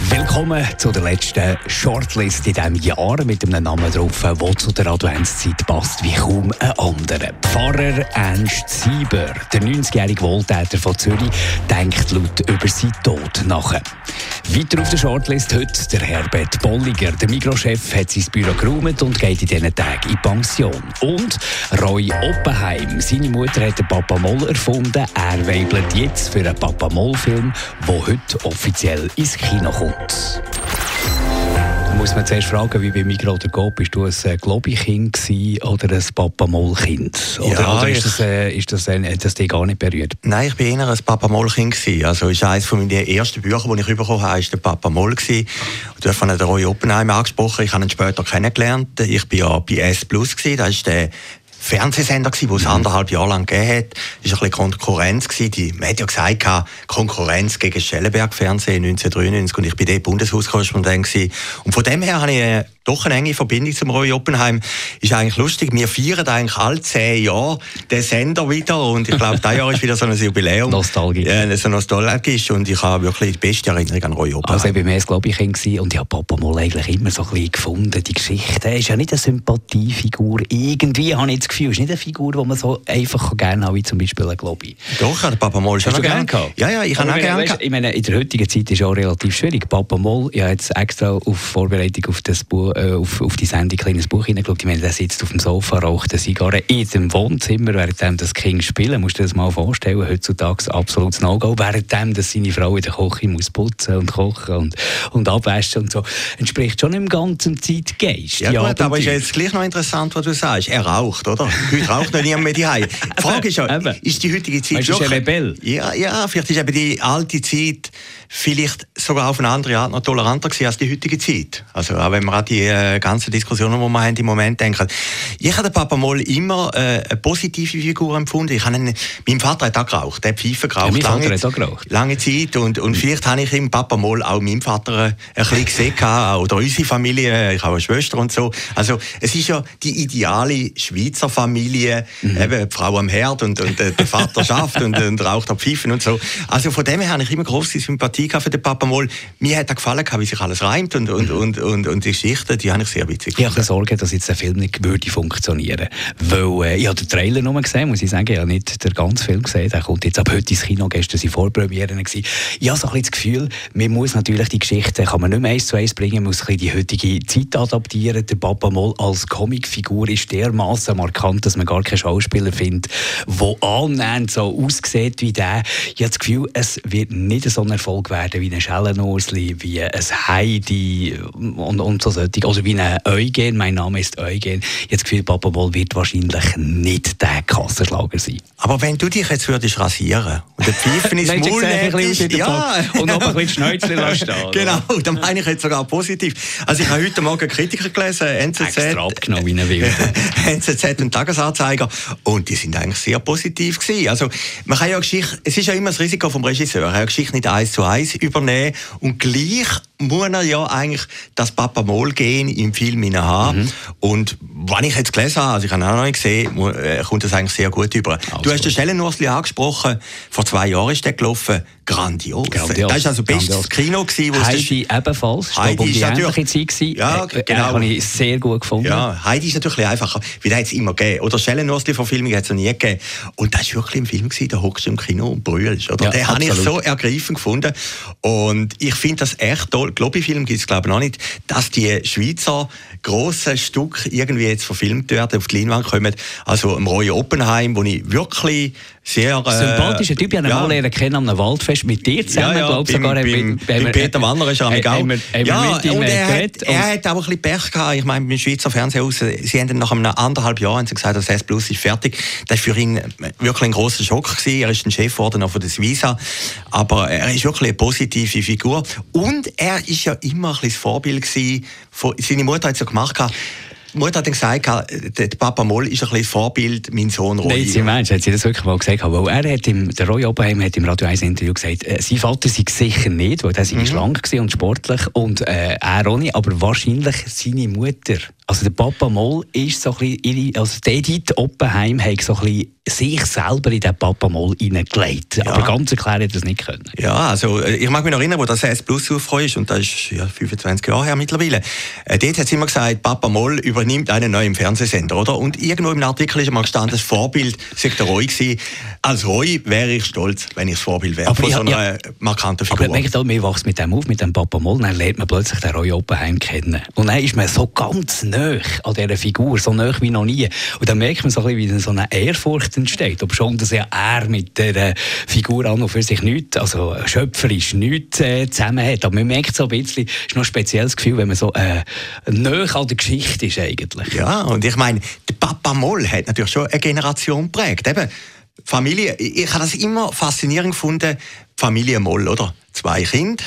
Willkommen zu der letzten Shortlist in diesem Jahr mit einem Namen drauf, der zu der Adventszeit passt wie kaum ein anderer. Pfarrer Ernst Sieber, der 90-jährige Wohltäter von Zürich, denkt laut über seinen Tod nach. Weiter auf der Shortlist heute der Herbert Bolliger. Der Mikrochef hat sein Büro geräumt und geht in diesen Tagen in Pension. Und Roy Oppenheim. Seine Mutter hat den Papa Moll erfunden. Er weibelt jetzt für einen Papa Moll-Film, der heute offiziell ins Kino kommt muss man zuerst fragen, wie bei Migros oder Coop, bist du ein äh, Globi-Kind oder ein Papa-Moll-Kind? Oder, ja, oder ist, das, äh, ist das, äh, das dich gar nicht berührt? Nein, ich war eher ein Papa-Moll-Kind. Also ist eines meiner ersten Bücher, die ich bekommen habe, ist der Papa Moll. Gewesen. Du hast von der Roy Oppenheim angesprochen, ich habe ihn später kennengelernt. Ich war ja bei S+, das ist der Fernsehsender gewesen, wo es mhm. anderthalb Jahre lang gegeben hat. Es war ein bisschen Konkurrenz gewesen. Die, man hat ja gesagt, Konkurrenz gegen Schellenberg Fernsehen 1993 und ich bin dort Bundeshauskorrespondent gewesen. Und von dem her habe ich äh, doch eine enge Verbindung zum Roy Oppenheim. Ist eigentlich lustig. Wir feiern eigentlich alle zehn Jahre den Sender wieder und ich glaube, dieses Jahr ist wieder so ein Jubiläum. Nostalgisch. Ja, so nostalgisch und ich habe wirklich die beste Erinnerung an Roy Oppenheim. Also ich war mehr glaube ich Kind und ich habe Papa mal eigentlich immer so ein bisschen gefunden, die Geschichte. Er ist ja nicht eine Sympathiefigur. Irgendwie habe ich das Gefühl, ist nicht eine Figur, die man so einfach gerne haben, wie zum Beispiel ein Globi. Doch, der Papa Moll schon gerne gehabt. Ja, ja, ich habe auch gerne Ich meine, in der heutigen Zeit ist es auch relativ schwierig. Papa Moll, ich habe jetzt extra auf Vorbereitung auf, das Buch, äh, auf, auf die Sendung kleines Buch hineingeschaut. Ich meine, der sitzt auf dem Sofa, raucht eine Zigarre in dem Wohnzimmer, während das Kind spielen. Musst du dir das mal vorstellen? Heutzutage absolutes No-Go. Während dass seine Frau in der Küche muss putzen und kochen und, und abwaschen und so. Entspricht schon im ganzen Zeitgeist. Ja, gut, aber ist jetzt gleich noch interessant, was du sagst. Er raucht, oder? Heute raucht noch niemand mehr die Die Frage ist ja, ist die heutige Zeit weißt, schon... Rebell? Ja, ja, vielleicht ist eben die alte Zeit vielleicht sogar auf eine andere Art noch toleranter gewesen als die heutige Zeit. Also auch wenn man an die äh, ganzen Diskussionen, die wir haben im Moment denken. Ich habe den Papa Moll immer äh, eine positive Figur empfunden. Ich habe einen, mein Vater hat auch geraucht, der hat Pfeife geraucht. Ja, lange, hat auch geraucht. lange Zeit und, und vielleicht habe ich im Papa Moll auch meinen Vater äh, ein bisschen gesehen oder unsere Familie, ich habe eine Schwester und so. Also es ist ja die ideale Schweizer Familie, mhm. eben die Frau am Herd und, und äh, der Vater schafft und, und raucht am Pfeifen und so. Also von dem her habe ich immer große Sympathie für den Papa Moll. Mir hat er gefallen, wie sich alles reimt und, und, und, und, und die Geschichten, die habe ich sehr witzig Ich habe Sorge, dass jetzt der Film nicht würde funktionieren Weil äh, ich habe den Trailer nur gesehen, muss ich sagen, ich habe nicht den ganzen Film gesehen. Der kommt jetzt ab heute ins Kino, gestern waren Vorpremieren. Ich habe so ein bisschen das Gefühl, man muss natürlich die Geschichte, kann man nicht mehr eins zu eins bringen, man muss ein die heutige Zeit adaptieren. Der Papa Moll als Comicfigur ist dermaßen markant, dass man gar keinen Schauspieler findet, der annähernd so aussieht wie der. Ich habe das Gefühl, es wird nicht so ein Erfolg werden wie ein Schellenursli, wie ein Heidi und, und so solche. Oder wie ein Eugen, mein Name ist Eugen. Das Gefühl, Papa Moll wird wahrscheinlich nicht der Kassenschlager sein. Aber wenn du dich jetzt würdest rasieren und der Pfeifen ins Maul hättest, ja. und noch ein bisschen Schnäuzchen lassen Genau, dann meine ich jetzt sogar positiv. Also ich habe heute Morgen Kritiker gelesen, NZZ. Extra abgenommen wie ein NZZ und Tagesanzeiger und die sind eigentlich sehr positiv gewesen. Also man kann ja Geschichte, es ist ja immer das Risiko vom Regisseur, er kann Geschichte nicht eins zu eins übernehmen und gleich muss er ja eigentlich das Papa Mol gehen im Film haben. Mhm. Und wenn ich jetzt gelesen habe, also ich habe auch noch nicht gesehen, äh, kommt das eigentlich sehr gut über. Also du hast den Stellenursli angesprochen, vor zwei Jahren ist der gelaufen, grandios. grandios. Das war also bestes grandios. Kino. Gewesen, Heidi ebenfalls, Heidi ist natürlich, Zeit gewesen. Ja, äh, genau. habe ich sehr gut gefunden. Ja, Heidi ist natürlich einfacher, wie der es immer gegeben. Oder Stellenursli-Verfilmung hat es noch nie gegeben. Und das war wirklich ein Film, gewesen, da hockst du im Kino und brüllst. Oder? Ja, den habe ich so ergreifend gefunden. Und ich finde das echt toll. Globi-Film gibt es glaube ich noch nicht, dass die Schweizer grossen Stück irgendwie jetzt verfilmt werden, auf die Leinwand kommen. Also im Roy Oppenheim, wo ich wirklich sehr... Äh, Sympathischer Typ, ich habe ja. mal kennen an einem Waldfest mit dir zusammen, ja, ja, glaube sogar. Beim, beim, beim Peter Wanner ist er auch. Haben ja, mit und er, hat, er hat auch ein bisschen Pech gehabt. Ich meine, beim Schweizer Fernsehhaus, sie haben nach einem anderthalb Jahr haben sie gesagt, das S Plus ist fertig. Das war für ihn wirklich ein grosser Schock. Gewesen. Er ist ein Chef geworden von der Suiza. Aber er ist wirklich eine positive Figur. Und er ist ja immer ein bisschen das Vorbild gewesen. Seine Mutter hat es ja gemacht die Mutter hat dann gesagt, der Papa Moll ist ein bisschen Vorbild, mein Sohn Roy. Nein, sie Mensch, hat sie das wirklich mal gesagt. Weil er hat im, der Roy Oppenheim hat im Radio 1 Interview gesagt, äh, sein Vater sei sicher nicht, weil er mhm. schlank und sportlich und äh, er auch nicht, aber wahrscheinlich seine Mutter. Also der Papa Moll ist so ein bisschen, ihre, also Edith Oppenheim hat so ein bisschen sich selber in den Papa Moll hineingelegt. Ja. Aber ganz erklären hat er das nicht können. Ja, also äh, ich mag mich noch erinnern, wo das S Plus aufgekommen ist, und das ist ja 25 Jahre her mittlerweile. Äh, dort hat sie immer gesagt, Papa Moll übernimmt einen neuen Fernsehsender, oder? Und irgendwo im Artikel ist mal gestanden, das Vorbild sei der Roy gewesen. Als Roy wäre ich stolz, wenn ich das Vorbild wäre von so einer ja, markanten Figur. Aber merkt auch, man wächst mit dem auf, mit dem Papa Moll, dann lernt man plötzlich den Roy Oppenheim kennen. Und dann ist man so ganz nah an dieser Figur, so nah wie noch nie. Und dann merkt man so ein bisschen, wie so eine Ehrfurcht entsteht. Ob schon, dass ja er mit der Figur an und für sich nichts, also schöpferisch nichts äh, zusammen hat. Aber man merkt so ein bisschen, es ist noch ein spezielles Gefühl, wenn man so äh, nah an der Geschichte ist eigentlich. Ja, und ich meine, der Papa Moll hat natürlich schon eine Generation geprägt. Eben, Familie, ich habe das immer faszinierend gefunden, Familie Moll, oder? Zwei Kinder,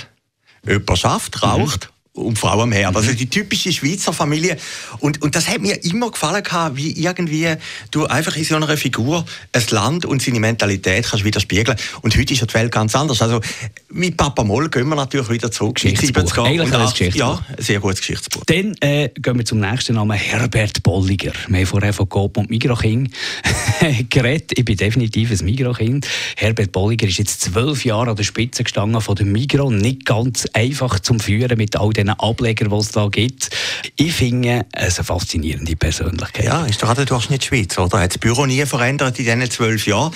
jemand schafft, raucht, mhm und Frau am Herd. Also die typische Schweizer Familie. Und, und das hat mir immer gefallen, wie irgendwie du einfach in so einer Figur ein Land und seine Mentalität kannst widerspiegeln. Und heute ist ja die Welt ganz anders. Also mit Papa Moll gehen wir natürlich wieder zurück. Geschichtsbuch. Eigentlich ein Geschichtsbuch. Ja, ein sehr gutes Geschichtsbuch. Dann äh, gehen wir zum nächsten Namen, Herbert Bolliger. Wir haben vorher von Coop und Migrokind geredet. Ich bin definitiv ein Migrokind. Herbert Bolliger ist jetzt zwölf Jahre an der Spitze gestanden von der Migro. Nicht ganz einfach zum Führen mit all den diesen Ablegern, die es da gibt. Ich finde es eine faszinierende Persönlichkeit. Ja, ist doch auch der Durchschnitt Schweiz, oder? Hat das Büro nie verändert in diesen zwölf Jahren.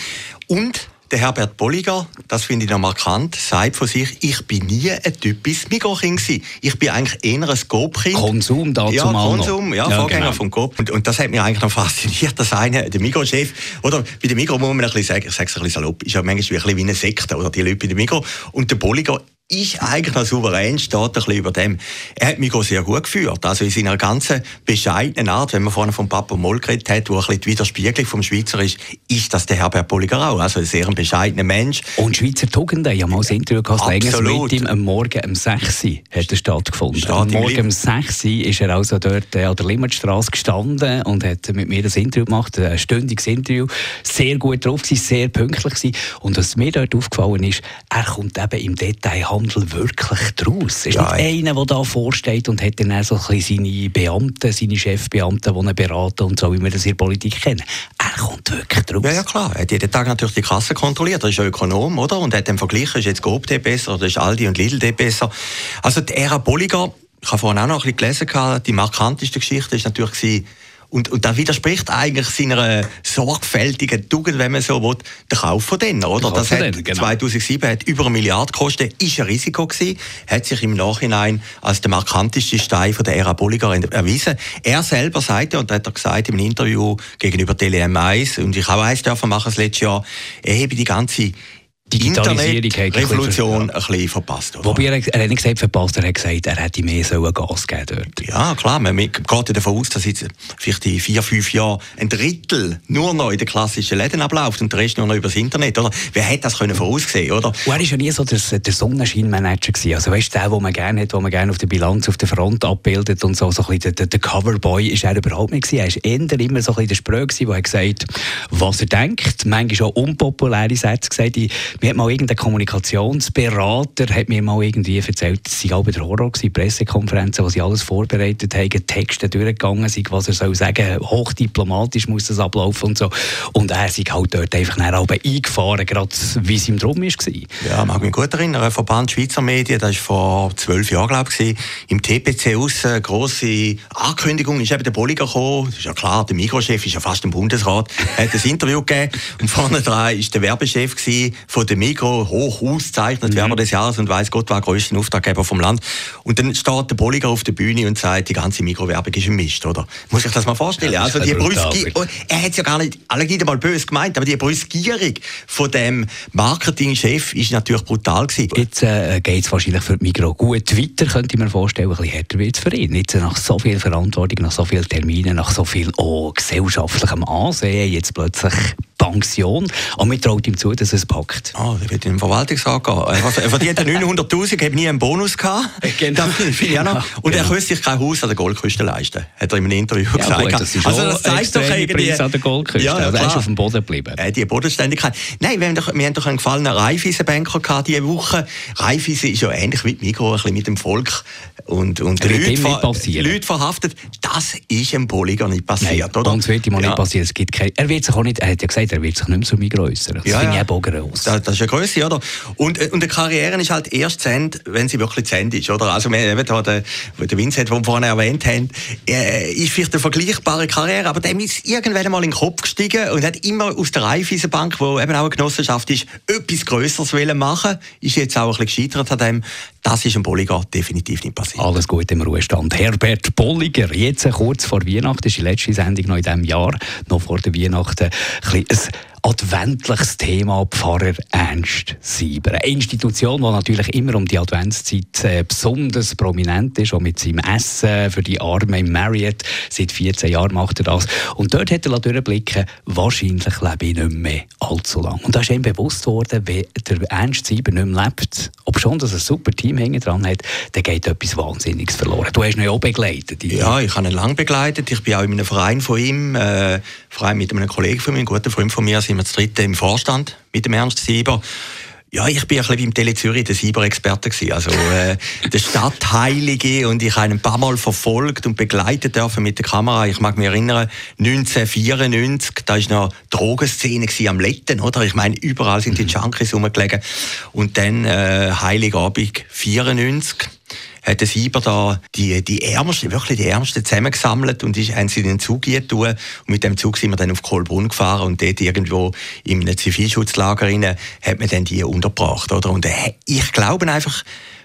Und der Herbert Bolliger, das finde ich noch markant, sagt von sich, ich bin nie ein typisches Mikrokind Ich bin eigentlich eher ein Coop-Kind. Konsum dazu Ja, Konsum, ja, ja Vorgänger genau. vom Coop. Und, und, das hat mich eigentlich noch fasziniert, dass einer, der Mikrochef, oder bei dem Mikro muss man ein bisschen sagen, ich sage es ein bisschen salopp, ist ja manchmal wie ein bisschen wie eine Sekte, oder die Leute bei dem Mikro. Und der Bolliger ist eigentlich noch souverän, steht ein bisschen über dem. Er hat mich auch sehr gut geführt. Also in seiner ganzen bescheidenen Art, wenn man vorhin von Papa Moll geredet hat, wo ein bisschen die Widerspiegelung vom Schweizer ist, ist das der Herbert Bolliger auch. Also ein sehr bescheidener Mensch. Und Schweizer Tugenden, ich habe mal ein Interview gehabt, mit ihm am Morgen um 6 Uhr hat er stattgefunden. Am Morgen um 6 Uhr ist er also dort äh, an der Limmatstraße gestanden und hat mit mir das Interview gemacht, ein stündiges Interview. Sehr gut drauf gewesen, sehr pünktlich gewesen. Und was mir dort aufgefallen ist, er kommt eben im Detail Handel wirklich draus? Ist ja, nicht einer, der da vorsteht und hat dann auch so ein seine Beamten, seine Chefbeamten, die ihn beraten und so, wie wir das in der Politik kennen. Er kommt wirklich draus. Ja, ja klar. Er hat jeden Tag natürlich die Kasse kontrolliert. Er ist Ökonom, oder? Und hat dann verglichen, ist jetzt Coop besser oder ist Aldi und Lidl besser. Also die Ära Bolliger, ich habe vorhin auch noch ein bisschen gelesen, die markanteste Geschichte ist natürlich und, und das widerspricht eigentlich seiner sorgfältigen Tugend, wenn man so will, der Kauf von denen, oder? Das hat denen, genau. 2007 hat über eine Milliarde gekostet, ist ein Risiko gewesen, hat sich im Nachhinein als der markanteste Stein von der Ära Bolliger erwiesen. Er selber sagte, und hat er gesagt im Interview gegenüber Tele M1, und ich habe eins dürfen machen das letzte Jahr, er habe die ganze Internet-Revolution ein bisschen verpasst. Oder? Wobei er, er hat nicht gesagt verpasst, er hat gesagt, er hätte mehr so Gas geben dort. Ja, klar, man geht ja davon aus, dass jetzt vielleicht in vier, fünf Jahren ein Drittel nur noch in den klassischen Läden abläuft und der Rest nur noch über das Internet, oder? Wer hätte das können voraussehen, oder? Und er war ja nie so der, der Sonnenscheinmanager gewesen. Also weißt du, der, den man gerne hat, den man gerne auf der Bilanz, auf der Front abbildet und so, so ein bisschen der, der Coverboy ist er überhaupt nicht gewesen. Er war eher immer so ein bisschen der Spröh gewesen, der hat gesagt, was er denkt, manchmal auch unpopuläre Sätze gesagt, mir hat mal irgendein Kommunikationsberater hat mir mal irgendwie erzählt, es sei auch bei der Horror gewesen, Pressekonferenzen, wo sie alles vorbereitet haben, Texte durchgegangen sind, was er soll sagen, hochdiplomatisch muss das ablaufen und so. Und er ist halt dort einfach nach oben eingefahren, gerade wie es ihm drum war. Ja, mag mich gut erinnern, Verband Schweizer Medien, das war vor zwölf Jahren, glaube ich, im TPC aus, eine grosse Ankündigung, ist eben der Bolliger gekommen, das ist ja klar, der Mikrochef ist ja fast im Bundesrat, hat ein Interview gegeben und vorne dran war der Werbechef von der Mikro, hoch auszeichnet, mhm. Werber des Jahres und weiß Gott, war größten Auftraggeber vom Land. Und dann steht der Bolliger auf der Bühne und sagt, die ganze Mikrowerbung ist ein Mist, oder? Muss ich das mal vorstellen? Ja, also die Brüski oh, er hat es ja gar nicht, alle nicht einmal böse gemeint, aber die Brüskierung von dem Marketingchef ist natürlich brutal gewesen. Jetzt äh, geht es wahrscheinlich für die Mikro gut weiter, könnte ich mir vorstellen, ein bisschen härter wird es für ihn. Jetzt nach so viel Verantwortung, nach so vielen Terminen, nach so viel oh, gesellschaftlichem Ansehen, jetzt plötzlich Pension. Und wir traut ihm zu, dass er es packt. Ah, der wird in den Verwaltungsrat gehen. Er verdient 900'000, hat nie einen Bonus gehabt. Genau. genau. Und er könnte sich kein Haus an der Goldküste leisten, hat er in einem Interview ja, gesagt. Gut, das ist also das zeigt doch irgendwie... an der Goldküste. Ja, also er ist auf dem Boden geblieben. Äh, die Bodenständigkeit. Nein, wir haben doch, wir haben doch einen gefallenen Raiffeisenbanker gehabt diese Woche. Raiffeisen ist ja ähnlich wie Mikro, ein bisschen mit dem Volk und, und Leute, ver Leute verhaftet. Das ist im Polygon nicht passiert, Nein, oder? Und es wird ihm ja. nicht passieren. Es gibt kein, er wird sich auch nicht, er hat ja gesagt, er wird sich nicht mehr so mir äußern. Das ja, finde ja. ich auch gross. Das, das ist eine Größe, oder? Und, äh, und eine Karriere ist halt erst zu Ende, wenn sie wirklich zu Ende ist, oder? Also, wir eben da, der, der Vincent, den wir vorhin erwähnt haben, äh, ist vielleicht eine vergleichbare Karriere, aber dem ist irgendwann einmal in den Kopf gestiegen und hat immer aus der Raiffeisenbank, wo eben auch eine Genossenschaft ist, etwas Größeres machen Ist jetzt auch ein bisschen gescheitert an dem. Das ist im Bolliger definitiv nicht passiert. Alles gut im Ruhestand. Herbert Bolliger, jetzt kurz vor Weihnachten, ist die letzte Sendung noch in diesem Jahr, noch vor der Weihnachten. Ein ist adventliches Thema Pfarrer Ernst Sieber. Eine Institution, die natürlich immer um die Adventszeit äh, besonders prominent ist, auch mit seinem Essen für die Armen im Marriott. Seit 14 Jahren macht er das. Und dort hat er durchblicken wahrscheinlich lebe ich nicht mehr allzu lang. Und da ist ihm bewusst worden, wenn der Ernst Sieber nicht mehr lebt, ob schon dass er ein super Team hinten dran hat, dann geht etwas Wahnsinniges verloren. Du hast ihn ja auch begleitet. Ja, ich habe ihn lange begleitet. Ich bin auch in einem Verein von ihm, äh, Verein mit einem Kollegen von mir, einem guten Freund von mir, sind wir das dritte im Vorstand mit dem Ernst Sieber. Ja, ich bin ein bisschen beim Tele Zürich der Sieber-Experte Also, äh, der Stadtheilige und ich habe ihn ein paar Mal verfolgt und begleitet dürfen mit der Kamera. Ich mag mich erinnern, 1994, da war noch Drogenszene am Letten, oder? Ich meine, überall sind die Junkies rumgelegen. Und dann, äh, Heiligabend 94 hat der Sieber da die, die Ärmsten, wirklich die Ärmsten zusammengesammelt und ist, haben sie in den Zug getan. Und mit dem Zug sind wir dann auf Kohlbrunn gefahren und dort irgendwo in einem Zivilschutzlager rein, hat man dann die untergebracht, oder? Und äh, ich glaube einfach,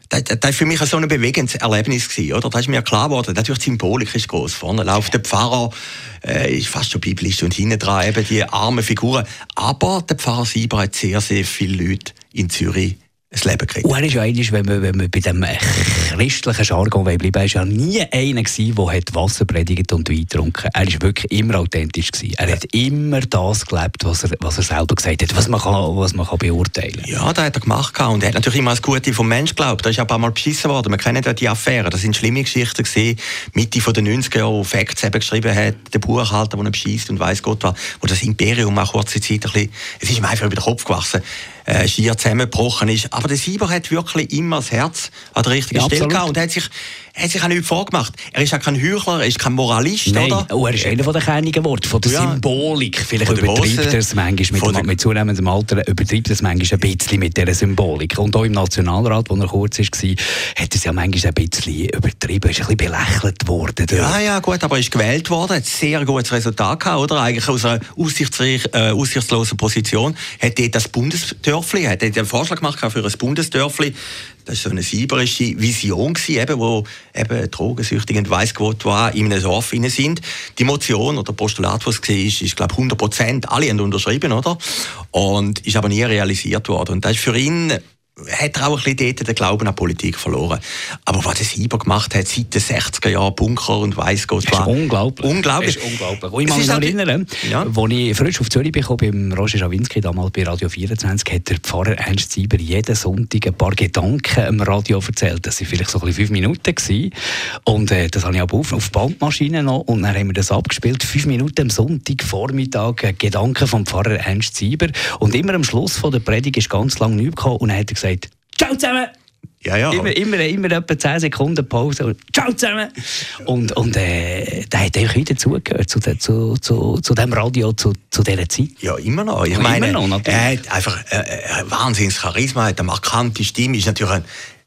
das, das war für mich so ein bewegendes Erlebnis oder? Da ist mir klar geworden, natürlich die Symbolik ist groß. Vorne läuft der Pfarrer, äh, ist fast schon biblisch und hinten dran eben die armen Figuren. Aber der Pfarrer Sieber hat sehr, sehr viele Leute in Zürich das Leben kriegt. Und er ist ja eigentlich, wenn man, wenn man bei dem christlichen Jargon bleiben ist ja nie einer gewesen, der Wasser predigt und Wein getrunken Er war wirklich immer authentisch. Gewesen. Er hat immer das gelebt, was er, was er selber gesagt hat, was man kann, was man kann beurteilen kann. Ja, das hat er gemacht. Und er hat natürlich immer das Gute vom Mensch geglaubt. Da ist ein paar Mal beschissen worden. Wir kennen ja die Affären. Das sind schlimme Geschichten gewesen. Mitte der 90er Jahre, wo Facts eben geschrieben hat, der Buchhalter, der ihn beschießt und weiß Gott was, wo das Imperium auch kurze Zeit ein bisschen, es ist ihm einfach über den Kopf gewachsen äh, schier zusammengebrochen ist. Aber der Sieber hat wirklich immer das Herz an der richtigen ja, Stelle gehabt und hat sich hat sich auch nichts vorgemacht. Er ist auch kein Heuchler, er ist kein Moralist, Nein. oder? Oh, er ist einer der keinigen Worte, von der ja. Symbolik. Vielleicht übertreibt er es manchmal mit, mit zunehmendem Alter, übertreibt er es manchmal ein bisschen mit dieser Symbolik. Und auch im Nationalrat, wo er kurz war, hat er es ja manchmal ein bisschen übertrieben, ist ein bisschen belächelt worden. Ja, ja, gut, aber er ist gewählt worden, hat ein sehr gutes Resultat gehabt, oder? Eigentlich aus einer äh, aussichtslosen Position. Hat dort das Bundesdörfli, hat einen Vorschlag gemacht für ein Bundesdörfli. Das war so eine sieberische Vision, eben, wo eben Drogensüchtige und weiss Gott was in einem Dorf sind. Die Motion oder Postulat, was es war, ist, glaube 100 Prozent. Alle haben unterschrieben, oder? Und ist aber nie realisiert worden. Und das ist für ihn hat er auch ein bisschen dort den Glauben an Politik verloren. Aber was der Sieber gemacht hat, seit den 60er Jahren, Bunker und weiss Gott was. unglaublich. Unglaublich. Das ist unglaublich. Und ich kann mich noch erinnern, ja. als ich frisch auf Zürich bekam, beim Roger Schawinski, damals bei Radio 24, hat der Pfarrer Ernst Sieber jeden Sonntag ein paar Gedanken am Radio erzählt. Das waren vielleicht so ein fünf Minuten. Gewesen. Und äh, das habe ich auch auf, auf Bandmaschine noch. Und dann haben wir das abgespielt. Fünf Minuten am Sonntag, Vormittag, äh, Gedanken vom Pfarrer Ernst Sieber. Und immer am Schluss von der Predigt ist ganz lange nichts gekommen. Und dann hat er gesagt, Ciao zusammen! Ja, ja. Immer, immer, immer etwa 10 Sekunden Pause. Ciao zusammen! Und, und äh, der hat eigentlich wieder zugehört zu, zu, zu, zu dem Radio, zu, zu dieser Zeit. Ja, immer noch. Ich meine, noch, er hat einfach äh, ein wahnsinniges Charisma, hat eine markante Stimme, ist natürlich ein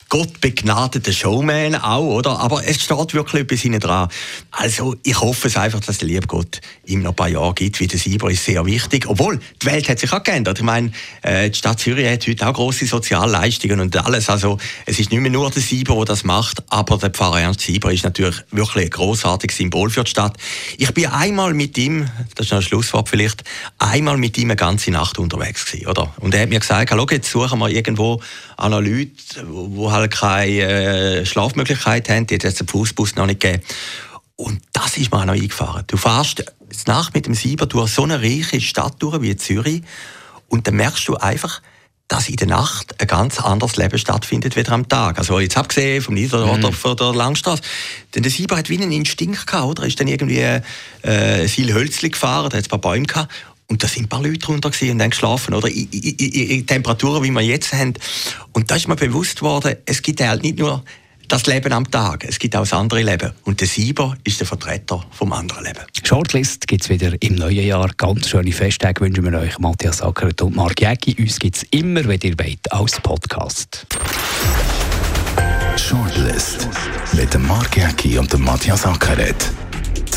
Gott begnadeter Showman auch, oder? Aber es steht wirklich etwas hinten dran. Also, ich hoffe es einfach, dass der liebe Gott ihm noch ein paar Jahre gibt, wie der Sieber ist sehr wichtig. Obwohl, die Welt hat sich auch geändert. Ich meine, äh, die Stadt Zürich hat heute auch grosse Sozialleistungen und alles. Also, es ist nicht mehr nur der Sieber, der das macht, aber der Pfarrer Ernst Sieber ist natürlich wirklich ein grossartiges Symbol für die Stadt. Ich bin einmal mit ihm, das ist noch ein Schlusswort vielleicht, einmal mit ihm eine ganze Nacht unterwegs gewesen, oder? Und er hat mir gesagt, schau, jetzt suchen wir irgendwo an Leute, die halt keine äh, Schlafmöglichkeit haben, die hat es den Fußbus noch nicht gegeben. Und das ist mir auch noch eingefahren. Du fährst Nacht mit dem Sieber durch so eine reiche Stadt durch wie Zürich und dann merkst du einfach, dass in der Nacht ein ganz anderes Leben stattfindet wie am Tag. Also jetzt abgesehen vom Nieder- mhm. oder von der Langstrasse. Denn der Sieber hat wie einen Instinkt gehabt, oder? Er ist dann irgendwie äh, viel Hölzli gefahren, da hat ein paar Bäume gehabt. Und da sind ein paar Leute drunter und dann geschlafen, oder? In, in, in, Temperaturen, wie wir jetzt haben. Und da ist mir bewusst worden, es gibt halt nicht nur das Leben am Tag. Es gibt auch das andere Leben. Und der Sieber ist der Vertreter vom anderen Leben. Shortlist gibt es wieder im neuen Jahr. Ganz schöne Festtage wünschen wir euch, Matthias Ackert und Marc Jäcki. Uns gibt es immer, wenn ihr wollt, als Podcast. Shortlist mit dem Marc Jäcki und dem Matthias Ackeret.